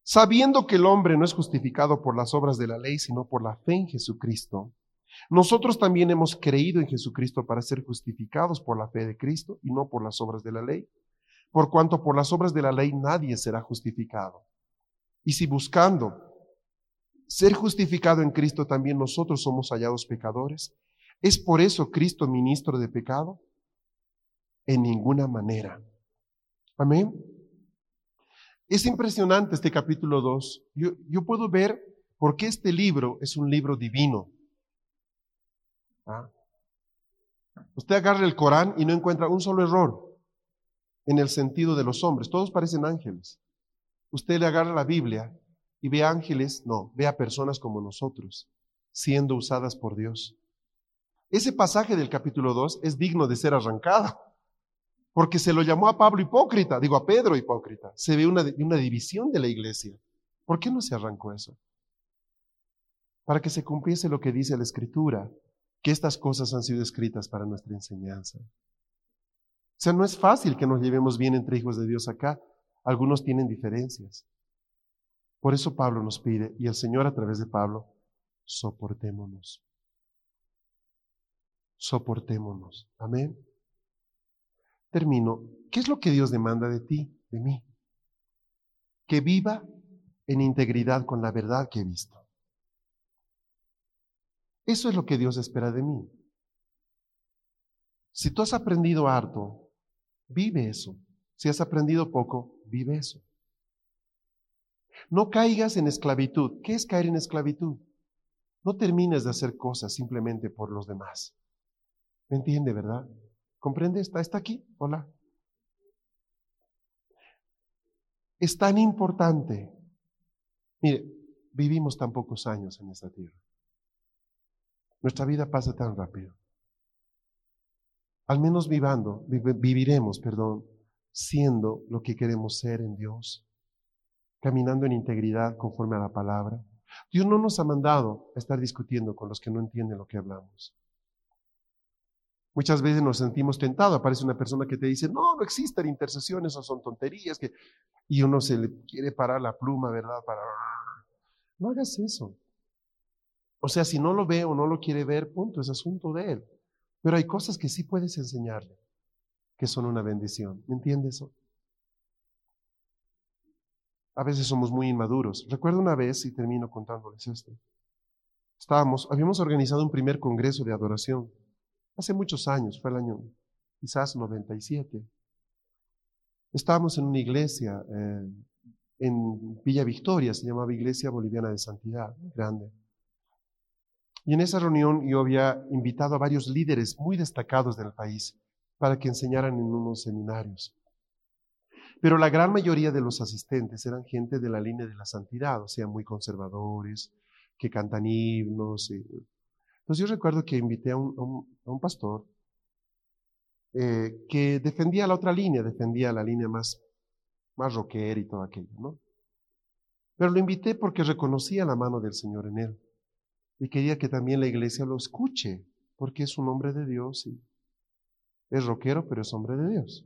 A: Sabiendo que el hombre no es justificado por las obras de la ley, sino por la fe en Jesucristo, nosotros también hemos creído en Jesucristo para ser justificados por la fe de Cristo y no por las obras de la ley, por cuanto por las obras de la ley nadie será justificado. Y si buscando ser justificado en Cristo también nosotros somos hallados pecadores, ¿es por eso Cristo ministro de pecado? En ninguna manera. Amén. Es impresionante este capítulo 2. Yo, yo, puedo ver por qué este libro es un libro divino. ¿Ah? Usted agarra el Corán y no encuentra un solo error en el sentido de los hombres. Todos parecen ángeles. Usted le agarra la Biblia y ve ángeles, no, ve a personas como nosotros, siendo usadas por Dios. Ese pasaje del capítulo 2 es digno de ser arrancado. Porque se lo llamó a Pablo hipócrita, digo a Pedro hipócrita. Se ve una, una división de la iglesia. ¿Por qué no se arrancó eso? Para que se cumpliese lo que dice la Escritura, que estas cosas han sido escritas para nuestra enseñanza. O sea, no es fácil que nos llevemos bien entre hijos de Dios acá. Algunos tienen diferencias. Por eso Pablo nos pide, y el Señor a través de Pablo, soportémonos. Soportémonos. Amén. Termino. ¿Qué es lo que Dios demanda de ti, de mí? Que viva en integridad con la verdad que he visto. Eso es lo que Dios espera de mí. Si tú has aprendido harto, vive eso. Si has aprendido poco, vive eso. No caigas en esclavitud. ¿Qué es caer en esclavitud? No termines de hacer cosas simplemente por los demás. ¿Me entiende, verdad? ¿Comprende? ¿Está, está aquí? Hola. Es tan importante. Mire, vivimos tan pocos años en esta tierra. Nuestra vida pasa tan rápido. Al menos vivando, viviremos, perdón, siendo lo que queremos ser en Dios, caminando en integridad conforme a la palabra. Dios no nos ha mandado a estar discutiendo con los que no entienden lo que hablamos. Muchas veces nos sentimos tentados. Aparece una persona que te dice, no, no existen intercesiones, o son tonterías. Que... Y uno se le quiere parar la pluma, ¿verdad? Para... No hagas eso. O sea, si no lo ve o no lo quiere ver, punto, es asunto de él. Pero hay cosas que sí puedes enseñarle, que son una bendición. ¿Me entiendes eso? A veces somos muy inmaduros. Recuerdo una vez, y termino contándoles esto. Estábamos, habíamos organizado un primer congreso de adoración Hace muchos años, fue el año quizás 97. Estábamos en una iglesia eh, en Villa Victoria, se llamaba Iglesia Boliviana de Santidad, grande. Y en esa reunión yo había invitado a varios líderes muy destacados del país para que enseñaran en unos seminarios. Pero la gran mayoría de los asistentes eran gente de la línea de la santidad, o sea, muy conservadores, que cantan himnos, y entonces yo recuerdo que invité a un, pastor eh, que defendía la otra línea, defendía la línea más, más rockera y todo aquello, ¿no? Pero lo invité porque reconocía la mano del Señor en él y quería que también la iglesia lo escuche, porque es un hombre de Dios y es rockero, pero es hombre de Dios.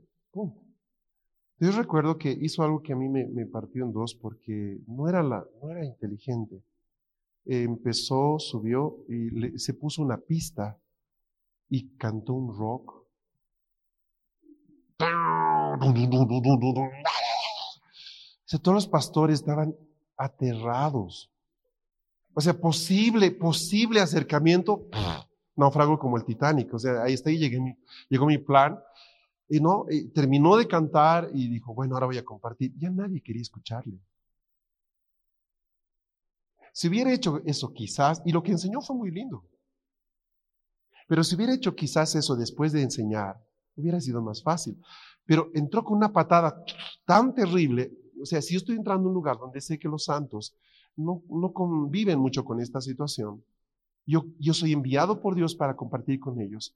A: Yo recuerdo que hizo algo que a mí me, partió en dos porque no era, la, no era inteligente empezó, subió y se puso una pista y cantó un rock. todos los pastores estaban aterrados. O sea, posible, posible acercamiento, naufrago como el Titanic. O sea, ahí está, y llegué, llegó mi plan. Y no, terminó de cantar y dijo, bueno, ahora voy a compartir. Ya nadie quería escucharle. Si hubiera hecho eso quizás, y lo que enseñó fue muy lindo, pero si hubiera hecho quizás eso después de enseñar, hubiera sido más fácil. Pero entró con una patada tan terrible, o sea, si yo estoy entrando a un lugar donde sé que los santos no, no conviven mucho con esta situación, yo, yo soy enviado por Dios para compartir con ellos,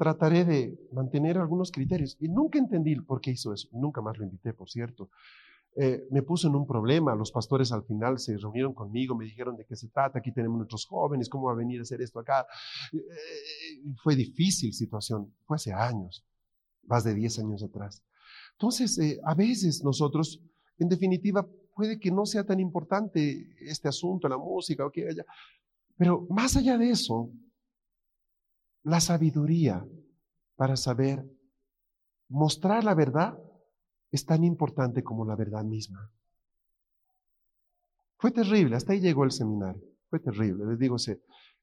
A: trataré de mantener algunos criterios. Y nunca entendí por qué hizo eso, nunca más lo invité, por cierto. Eh, me puso en un problema. Los pastores al final se reunieron conmigo, me dijeron de qué se trata, aquí tenemos nuestros jóvenes, cómo va a venir a hacer esto acá. Eh, fue difícil situación, fue hace años, más de 10 años atrás. Entonces, eh, a veces nosotros, en definitiva, puede que no sea tan importante este asunto, la música o que haya, pero más allá de eso, la sabiduría para saber mostrar la verdad es tan importante como la verdad misma. Fue terrible, hasta ahí llegó el seminario, fue terrible. Les digo,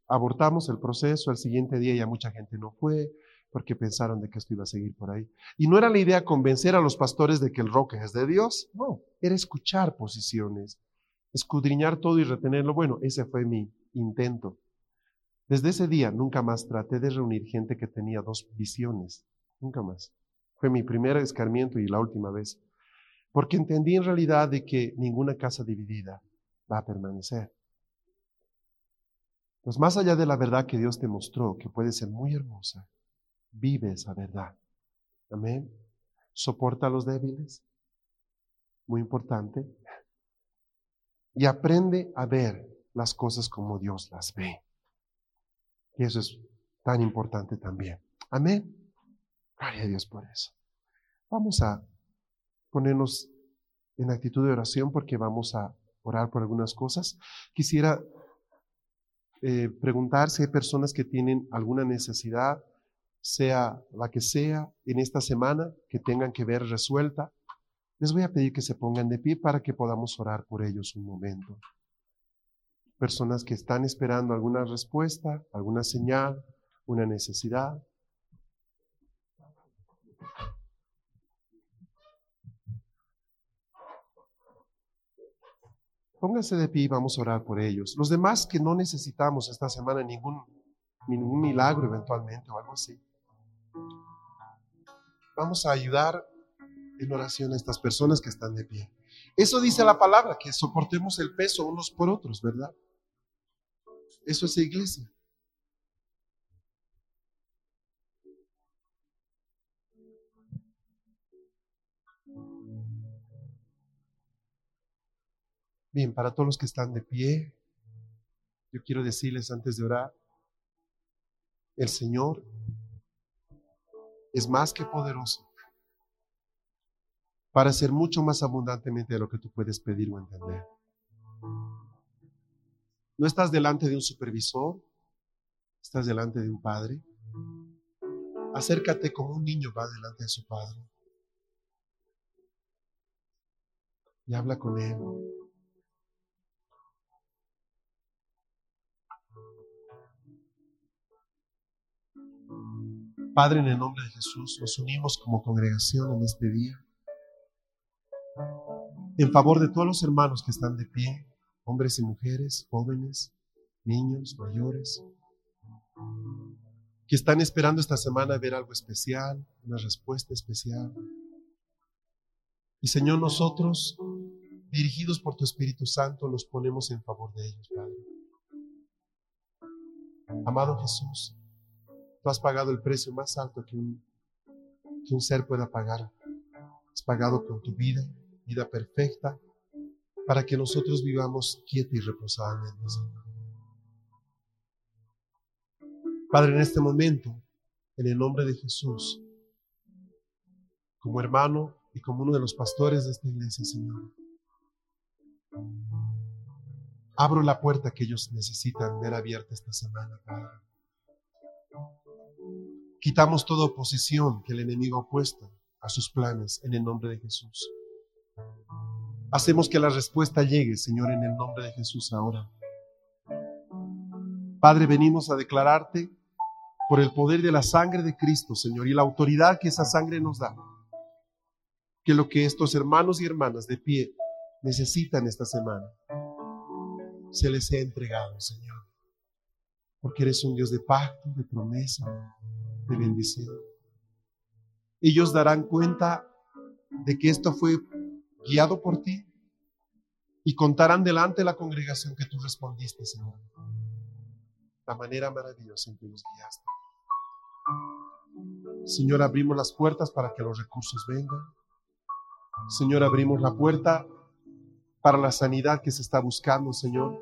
A: abortamos el proceso, al siguiente día ya mucha gente no fue porque pensaron de que esto iba a seguir por ahí. Y no era la idea convencer a los pastores de que el rock es de Dios, no, era escuchar posiciones, escudriñar todo y retenerlo. Bueno, ese fue mi intento. Desde ese día nunca más traté de reunir gente que tenía dos visiones, nunca más. Fue mi primer escarmiento y la última vez. Porque entendí en realidad de que ninguna casa dividida va a permanecer. Pues más allá de la verdad que Dios te mostró, que puede ser muy hermosa, vive esa verdad. Amén. Soporta a los débiles. Muy importante. Y aprende a ver las cosas como Dios las ve. Y eso es tan importante también. Amén. Gloria a Dios por eso. Vamos a ponernos en actitud de oración porque vamos a orar por algunas cosas. Quisiera eh, preguntar si hay personas que tienen alguna necesidad, sea la que sea, en esta semana que tengan que ver resuelta. Les voy a pedir que se pongan de pie para que podamos orar por ellos un momento. Personas que están esperando alguna respuesta, alguna señal, una necesidad. Pónganse de pie y vamos a orar por ellos. Los demás que no necesitamos esta semana ningún, ningún milagro eventualmente o algo así. Vamos a ayudar en oración a estas personas que están de pie. Eso dice la palabra, que soportemos el peso unos por otros, ¿verdad? Eso es iglesia. Bien, para todos los que están de pie, yo quiero decirles antes de orar, el Señor es más que poderoso para hacer mucho más abundantemente de lo que tú puedes pedir o entender. No estás delante de un supervisor, estás delante de un padre. Acércate como un niño va delante de su padre. Y habla con él. Padre, en el nombre de Jesús, nos unimos como congregación en este día en favor de todos los hermanos que están de pie, hombres y mujeres, jóvenes, niños, mayores, que están esperando esta semana ver algo especial, una respuesta especial. Y Señor, nosotros, dirigidos por tu Espíritu Santo, nos ponemos en favor de ellos, Padre. Amado Jesús, Tú has pagado el precio más alto que un, que un ser pueda pagar. Has pagado con tu vida, vida perfecta, para que nosotros vivamos quieta y reposadamente, Padre, en este momento, en el nombre de Jesús, como hermano y como uno de los pastores de esta iglesia, Señor, abro la puerta que ellos necesitan ver abierta esta semana, Padre. Quitamos toda oposición que el enemigo ha puesto a sus planes en el nombre de Jesús. Hacemos que la respuesta llegue, Señor, en el nombre de Jesús ahora. Padre, venimos a declararte por el poder de la sangre de Cristo, Señor, y la autoridad que esa sangre nos da, que lo que estos hermanos y hermanas de pie necesitan esta semana se les sea entregado, Señor. Porque eres un Dios de pacto, de promesa, de bendición. Ellos darán cuenta de que esto fue guiado por ti y contarán delante de la congregación que tú respondiste, Señor. La manera maravillosa en que nos guiaste. Señor, abrimos las puertas para que los recursos vengan. Señor, abrimos la puerta para la sanidad que se está buscando, Señor.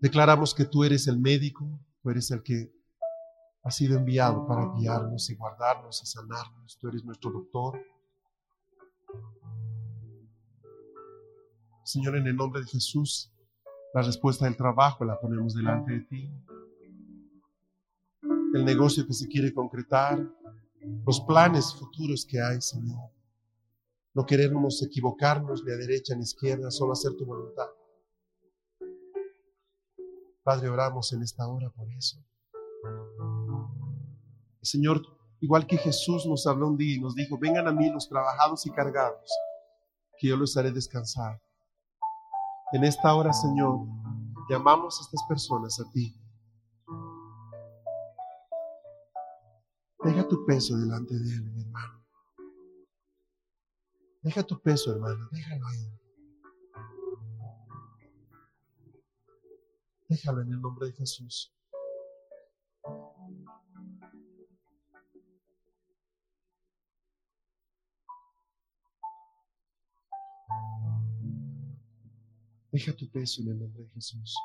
A: Declaramos que tú eres el médico, tú eres el que ha sido enviado para guiarnos y guardarnos y sanarnos. Tú eres nuestro doctor. Señor, en el nombre de Jesús, la respuesta del trabajo la ponemos delante de ti. El negocio que se quiere concretar, los planes futuros que hay, Señor. No queremos equivocarnos ni a derecha ni a izquierda, solo hacer tu voluntad. Padre, oramos en esta hora por eso. Señor, igual que Jesús nos habló un día y nos dijo, vengan a mí los trabajados y cargados, que yo los haré descansar. En esta hora, Señor, llamamos a estas personas a ti. Deja tu peso delante de Él, mi hermano. Deja tu peso, hermano, déjalo ahí. Déjalo en el nombre de Jesús. Deja tu peso en el nombre de Jesús.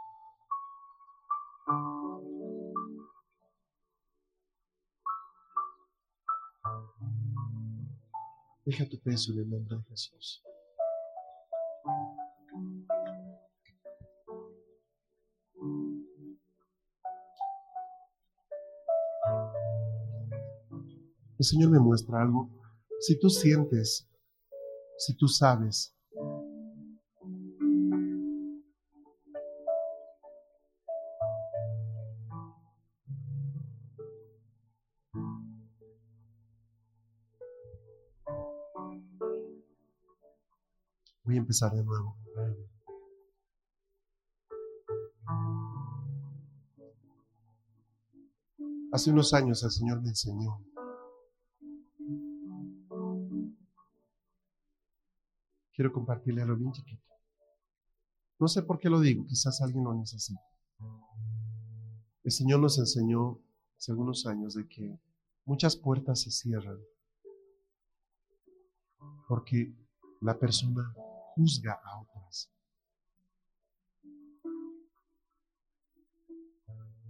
A: Deja tu peso en el nombre de Jesús. El Señor me muestra algo. Si tú sientes, si tú sabes empezar de nuevo. Hace unos años el Señor me enseñó. Quiero compartirle algo bien chiquito. No sé por qué lo digo, quizás alguien lo necesite. El Señor nos enseñó hace algunos años de que muchas puertas se cierran porque la persona juzga a otras.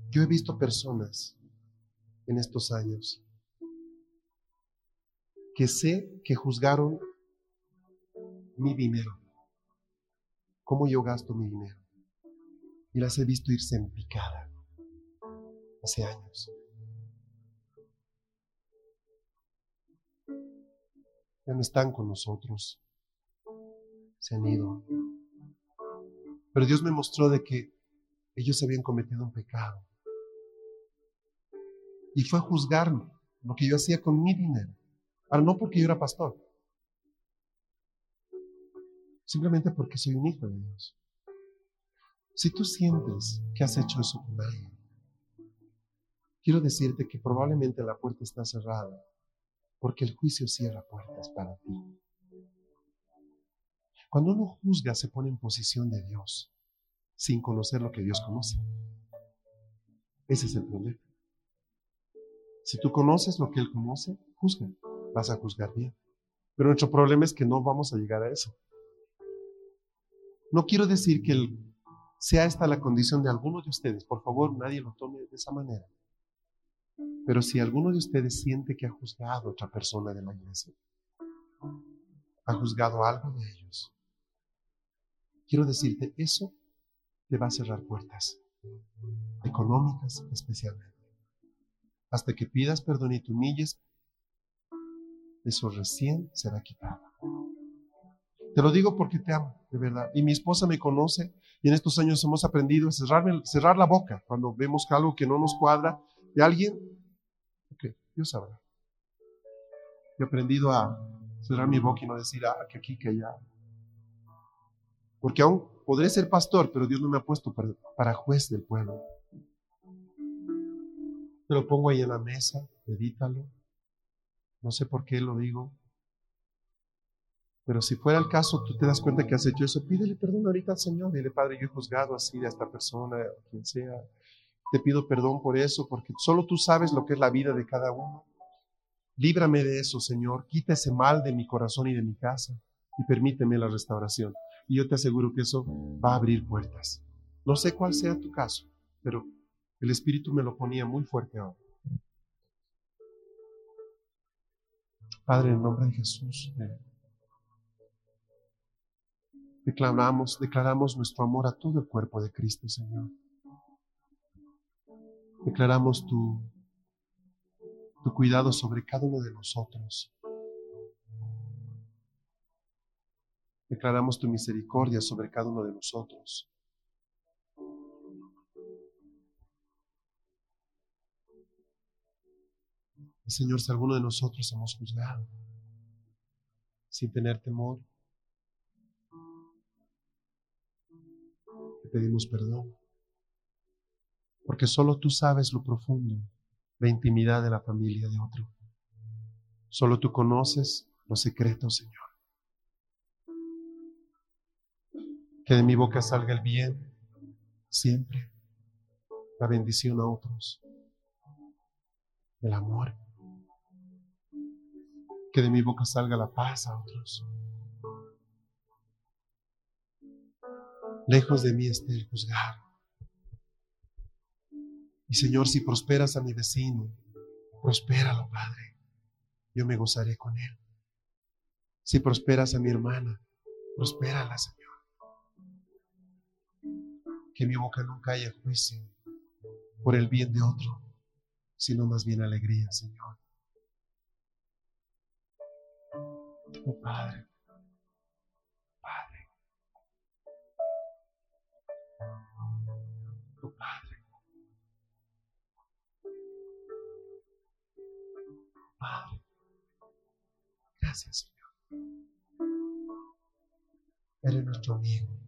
A: Yo he visto personas en estos años que sé que juzgaron mi dinero, cómo yo gasto mi dinero, y las he visto irse en picada hace años. Ya no están con nosotros se han ido. Pero Dios me mostró de que ellos habían cometido un pecado. Y fue a juzgarme lo que yo hacía con mi dinero. Ahora, no porque yo era pastor, simplemente porque soy un hijo de Dios. Si tú sientes que has hecho eso con alguien, quiero decirte que probablemente la puerta está cerrada porque el juicio cierra puertas para ti. Cuando uno juzga se pone en posición de Dios sin conocer lo que Dios conoce. Ese es el problema. Si tú conoces lo que Él conoce, juzga, vas a juzgar bien. Pero nuestro problema es que no vamos a llegar a eso. No quiero decir que sea esta la condición de alguno de ustedes. Por favor, nadie lo tome de esa manera. Pero si alguno de ustedes siente que ha juzgado a otra persona de la iglesia, ha juzgado algo de ellos, quiero decirte, eso te va a cerrar puertas, económicas especialmente. Hasta que pidas perdón y te humilles, eso recién será quitado. Te lo digo porque te amo, de verdad. Y mi esposa me conoce y en estos años hemos aprendido a cerrar, la boca cuando vemos algo que no nos cuadra de alguien. Ok, Dios sabrá. He aprendido a cerrar mi boca y no decir, ah, que aquí, que allá. Porque aún podré ser pastor, pero Dios no me ha puesto para, juez del pueblo. Te lo pongo ahí en la mesa, medítalo. No sé por qué lo digo. Pero si fuera el caso, tú te das cuenta que has hecho eso, pídele perdón ahorita al Señor. Dile, Padre, yo he juzgado así de esta persona, quien sea. Te pido perdón por eso, porque solo tú sabes lo que es la vida de cada uno. Líbrame de eso, Señor. Quita ese mal de mi corazón y de mi casa y permíteme la restauración. Y yo te aseguro que eso va a abrir puertas. No sé cuál sea tu caso, pero el Espíritu me lo ponía muy fuerte ahora. Padre, en nombre de Jesús, declaramos, declaramos nuestro amor a todo el cuerpo de Cristo, Señor. Declaramos tu, tu cuidado sobre cada uno de nosotros. Declaramos tu misericordia sobre cada uno de nosotros. Señor, si alguno de nosotros hemos juzgado sin tener temor, te pedimos perdón porque solo tú sabes lo profundo, la intimidad de la familia de otro. Solo tú conoces los secretos, Señor. Que de mi boca salga el bien, siempre, la bendición a otros, el amor. Que de mi boca salga la paz a otros. Lejos de mí esté el juzgar y Señor, si prosperas a mi vecino, prospéralo, Padre. Yo me gozaré con él. Si prosperas a mi hermana, prospérala, Señor. Que mi boca nunca haya juicio por el bien de otro, sino más bien alegría, Señor. Oh Padre, Padre, oh Padre. Padre. Gracias, Señor. Eres nuestro amigo.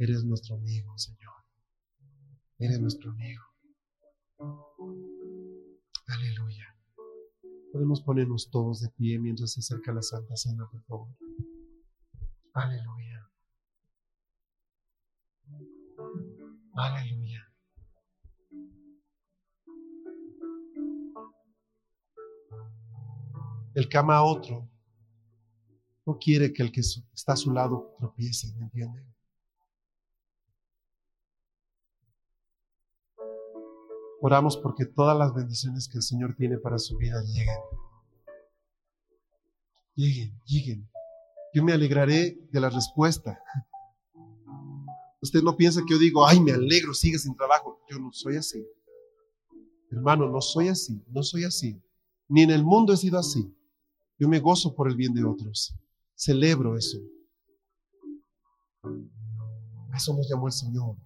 A: Eres nuestro amigo, Señor. Eres nuestro amigo. Aleluya. Podemos ponernos todos de pie mientras se acerca la Santa Cena, por favor. Aleluya. Aleluya. El que ama a otro no quiere que el que está a su lado tropiece, ¿me entiende? Oramos porque todas las bendiciones que el Señor tiene para su vida lleguen. Lleguen, lleguen. Yo me alegraré de la respuesta. Usted no piensa que yo digo, ay, me alegro, sigue sin trabajo. Yo no soy así. Hermano, no soy así, no soy así. Ni en el mundo he sido así. Yo me gozo por el bien de otros. Celebro eso. eso nos llamó el Señor.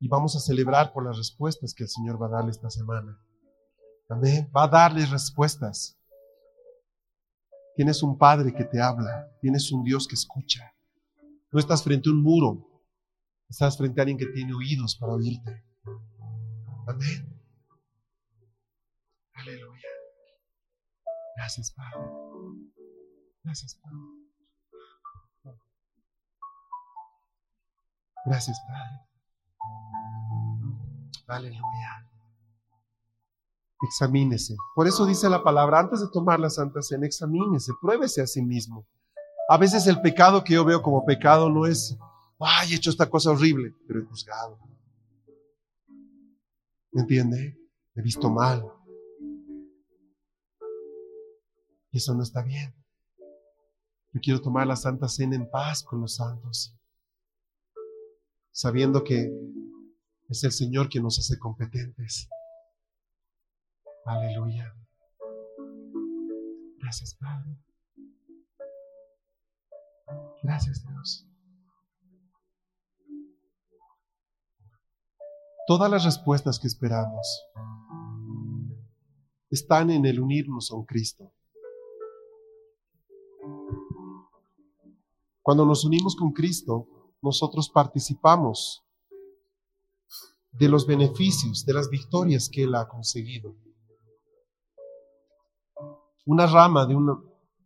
A: Y vamos a celebrar por las respuestas que el Señor va a darle esta semana. Amén. Va a darles respuestas. Tienes un Padre que te habla. Tienes un Dios que escucha. No estás frente a un muro. Estás frente a alguien que tiene oídos para oírte. Amén. Aleluya. Gracias, Padre. Gracias, Padre. Gracias, Padre. Aleluya. Examínese. Por eso dice la palabra, antes de tomar la Santa Cena, examínese, pruébese a sí mismo. A veces el pecado que yo veo como pecado no es, ay, he hecho esta cosa horrible, pero he juzgado. ¿Me entiende? He visto mal. Y eso no está bien. Yo quiero tomar la Santa Cena en paz con los santos, sabiendo que es el Señor quien nos hace competentes. Aleluya. Gracias, Padre. Gracias, Dios. Todas las respuestas que esperamos están en el unirnos a Cristo. Cuando nos unimos con Cristo, nosotros participamos de los beneficios, de las victorias que Él ha conseguido. Una rama de,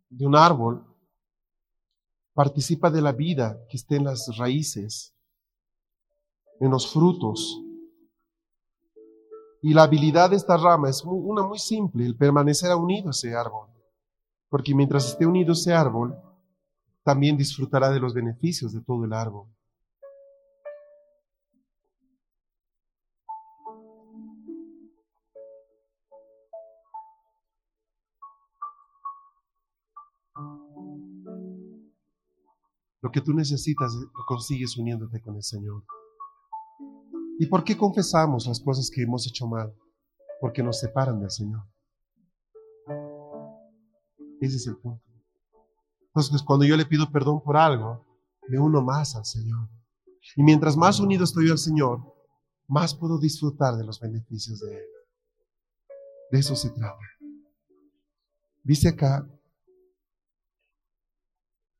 A: de un árbol participa de la vida que está en las raíces, en los frutos. Y la habilidad de esta rama es una muy simple, el permanecer unido a ese árbol. Porque mientras esté unido ese árbol, también disfrutará de los beneficios de todo el árbol. Lo que tú necesitas lo consigues uniéndote con el Señor. ¿Y por qué confesamos las cosas que hemos hecho mal? Porque nos separan del Señor. Ese es el punto. Entonces, cuando yo le pido perdón por algo, me uno más al Señor. Y mientras más unido estoy al Señor, más puedo disfrutar de los beneficios de Él. De eso se trata. Dice acá,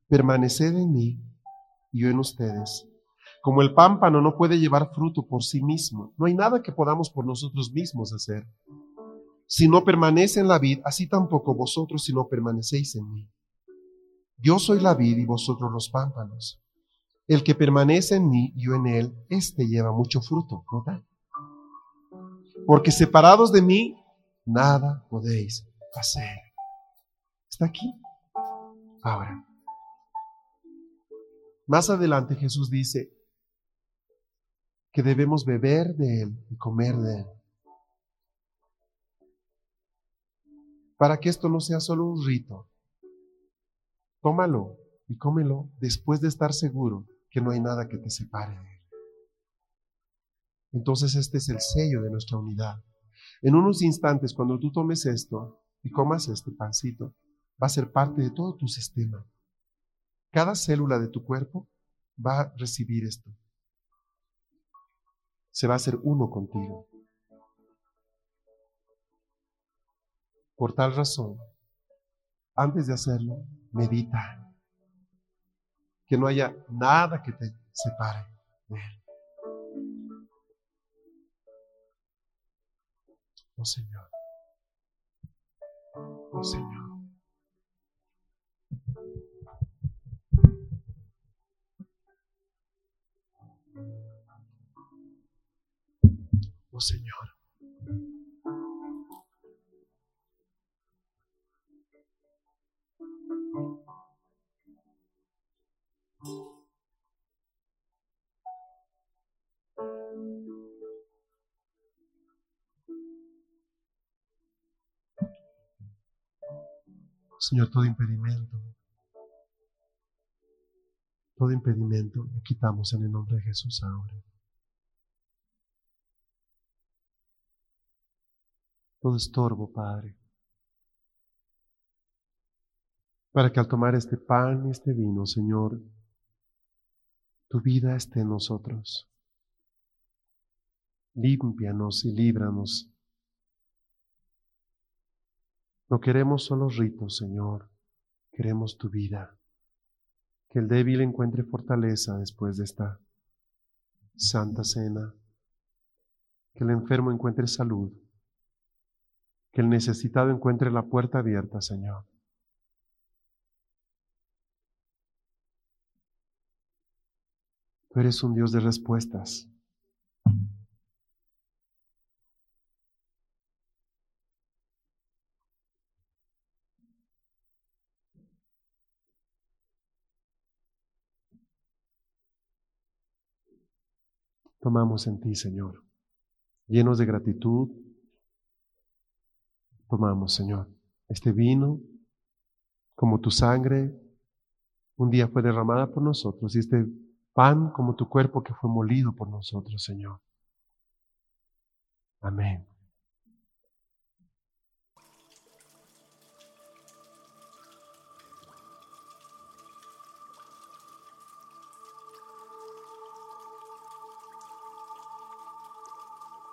A: permaneced en mí y yo en ustedes. Como el pámpano no puede llevar fruto por sí mismo, no hay nada que podamos por nosotros mismos hacer. Si no permanece en la vid, así tampoco vosotros si no permanecéis en mí. Yo soy la vid y vosotros los pámpanos. El que permanece en mí y yo en él, éste lleva mucho fruto, Porque separados de mí, nada podéis hacer. ¿Está aquí? Ahora. Más adelante Jesús dice que debemos beber de Él y comer de Él. Para que esto no sea solo un rito. Tómalo y cómelo después de estar seguro que no hay nada que te separe de Él. Entonces este es el sello de nuestra unidad. En unos instantes, cuando tú tomes esto y comas este pancito, va a ser parte de todo tu sistema. Cada célula de tu cuerpo va a recibir esto. Se va a hacer uno contigo. Por tal razón, antes de hacerlo, medita. Que no haya nada que te separe de Él. Oh Señor. Oh Señor. Oh Señor. Señor, todo impedimento, todo impedimento lo quitamos en el nombre de Jesús ahora. todo estorbo, Padre. Para que al tomar este pan y este vino, Señor, tu vida esté en nosotros. Límpianos y líbranos. No queremos solo ritos, Señor, queremos tu vida. Que el débil encuentre fortaleza después de esta santa cena. Que el enfermo encuentre salud que el necesitado encuentre la puerta abierta, Señor. Tú eres un Dios de respuestas. Tomamos en ti, Señor, llenos de gratitud, tomamos, Señor. Este vino, como tu sangre, un día fue derramada por nosotros, y este pan como tu cuerpo que fue molido por nosotros, Señor. Amén.